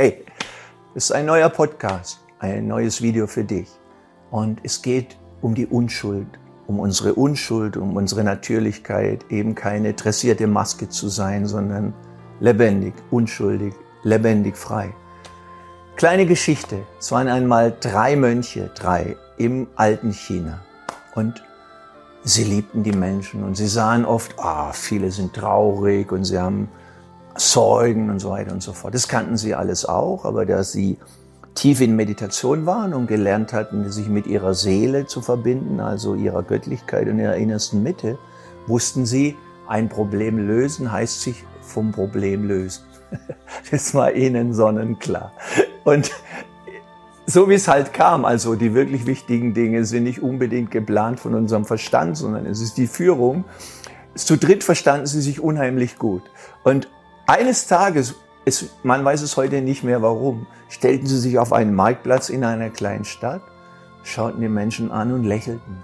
Hey, das ist ein neuer Podcast, ein neues Video für dich. Und es geht um die Unschuld, um unsere Unschuld, um unsere Natürlichkeit, eben keine dressierte Maske zu sein, sondern lebendig, unschuldig, lebendig frei. Kleine Geschichte. Es waren einmal drei Mönche, drei, im alten China. Und sie liebten die Menschen und sie sahen oft, ah, viele sind traurig und sie haben Sorgen und so weiter und so fort. Das kannten sie alles auch, aber da sie tief in Meditation waren und gelernt hatten, sich mit ihrer Seele zu verbinden, also ihrer Göttlichkeit und ihrer innersten Mitte, wussten sie, ein Problem lösen heißt sich vom Problem lösen. Das war ihnen sonnenklar. Und so wie es halt kam, also die wirklich wichtigen Dinge sind nicht unbedingt geplant von unserem Verstand, sondern es ist die Führung. Zu dritt verstanden sie sich unheimlich gut. Und eines Tages, es, man weiß es heute nicht mehr warum, stellten sie sich auf einen Marktplatz in einer kleinen Stadt, schauten die Menschen an und lächelten.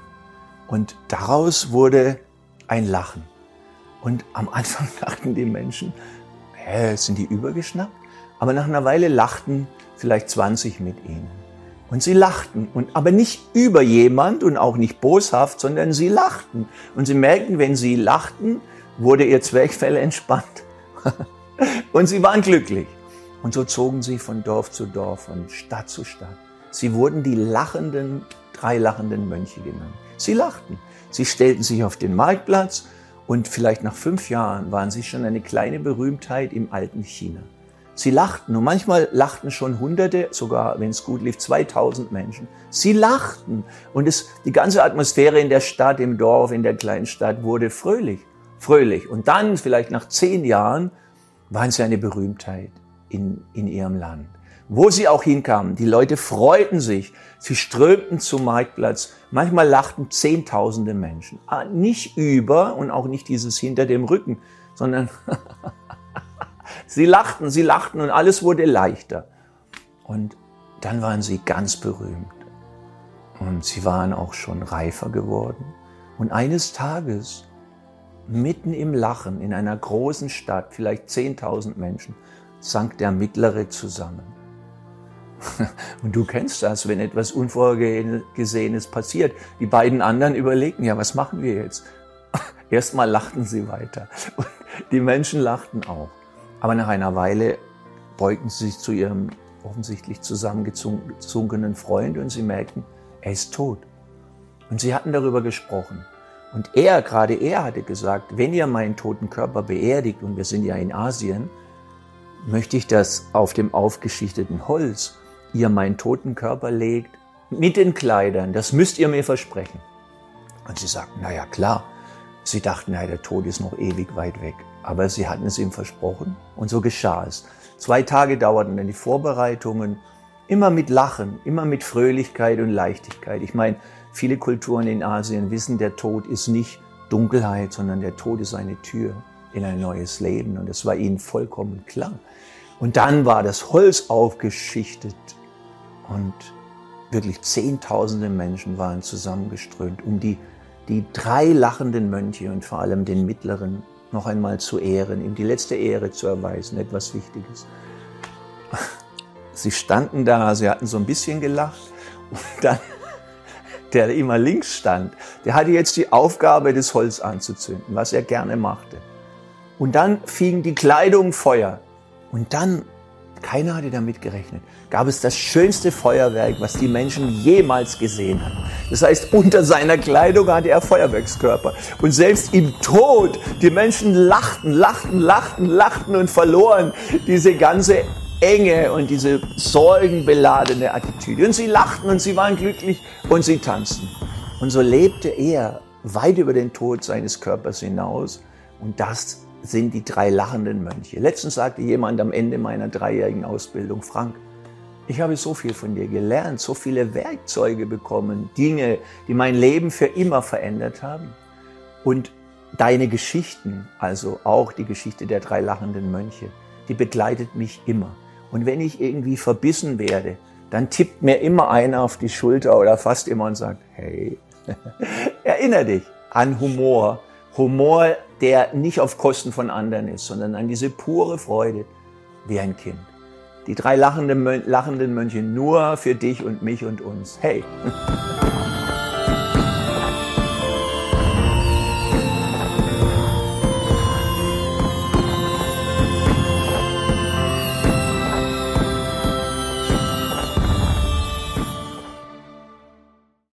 Und daraus wurde ein Lachen. Und am Anfang dachten die Menschen, hä, sind die übergeschnappt? Aber nach einer Weile lachten vielleicht 20 mit ihnen. Und sie lachten, und, aber nicht über jemand und auch nicht boshaft, sondern sie lachten. Und sie merkten, wenn sie lachten, wurde ihr Zwerchfell entspannt. und sie waren glücklich. Und so zogen sie von Dorf zu Dorf, von Stadt zu Stadt. Sie wurden die lachenden, drei lachenden Mönche genannt. Sie lachten. Sie stellten sich auf den Marktplatz und vielleicht nach fünf Jahren waren sie schon eine kleine Berühmtheit im alten China. Sie lachten und manchmal lachten schon Hunderte, sogar wenn es gut lief, 2000 Menschen. Sie lachten und es, die ganze Atmosphäre in der Stadt, im Dorf, in der kleinen Stadt wurde fröhlich, fröhlich. Und dann, vielleicht nach zehn Jahren, waren sie eine Berühmtheit in, in ihrem Land. Wo sie auch hinkamen, die Leute freuten sich, sie strömten zum Marktplatz. Manchmal lachten Zehntausende Menschen. Ah, nicht über und auch nicht dieses hinter dem Rücken, sondern sie lachten, sie lachten und alles wurde leichter. Und dann waren sie ganz berühmt. Und sie waren auch schon reifer geworden. Und eines Tages, mitten im Lachen in einer großen Stadt, vielleicht 10.000 Menschen, sank der Mittlere zusammen. Und du kennst das, wenn etwas Unvorgesehenes passiert. Die beiden anderen überlegen, ja, was machen wir jetzt? Erstmal lachten sie weiter. Und die Menschen lachten auch. Aber nach einer Weile beugten sie sich zu ihrem offensichtlich zusammengezunkenen Freund und sie merkten, er ist tot. Und sie hatten darüber gesprochen. Und er, gerade er hatte gesagt, wenn ihr meinen toten Körper beerdigt, und wir sind ja in Asien, möchte ich, dass auf dem aufgeschichteten Holz ihr meinen toten Körper legt, mit den Kleidern. Das müsst ihr mir versprechen. Und sie sagten, na ja, klar. Sie dachten, naja, der Tod ist noch ewig weit weg. Aber sie hatten es ihm versprochen und so geschah es. Zwei Tage dauerten dann die Vorbereitungen, immer mit Lachen, immer mit Fröhlichkeit und Leichtigkeit. Ich meine, viele Kulturen in Asien wissen, der Tod ist nicht Dunkelheit, sondern der Tod ist eine Tür in ein neues Leben und das war ihnen vollkommen klar. Und dann war das Holz aufgeschichtet und wirklich Zehntausende Menschen waren zusammengeströmt, um die, die drei lachenden Mönche und vor allem den mittleren noch einmal zu ehren, ihm die letzte Ehre zu erweisen, etwas Wichtiges. Sie standen da, sie hatten so ein bisschen gelacht und dann der immer links stand, der hatte jetzt die Aufgabe, das Holz anzuzünden, was er gerne machte. Und dann fing die Kleidung Feuer. Und dann, keiner hatte damit gerechnet, gab es das schönste Feuerwerk, was die Menschen jemals gesehen haben. Das heißt, unter seiner Kleidung hatte er Feuerwerkskörper. Und selbst im Tod, die Menschen lachten, lachten, lachten, lachten und verloren diese ganze enge und diese sorgenbeladene Attitüde. Und sie lachten und sie waren glücklich und sie tanzten. Und so lebte er weit über den Tod seines Körpers hinaus. Und das sind die drei lachenden Mönche. Letztens sagte jemand am Ende meiner dreijährigen Ausbildung, Frank, ich habe so viel von dir gelernt, so viele Werkzeuge bekommen, Dinge, die mein Leben für immer verändert haben. Und deine Geschichten, also auch die Geschichte der drei lachenden Mönche, die begleitet mich immer. Und wenn ich irgendwie verbissen werde, dann tippt mir immer einer auf die Schulter oder fast immer und sagt, hey, erinnere dich an Humor. Humor, der nicht auf Kosten von anderen ist, sondern an diese pure Freude wie ein Kind. Die drei lachenden, lachenden Mönche nur für dich und mich und uns. Hey!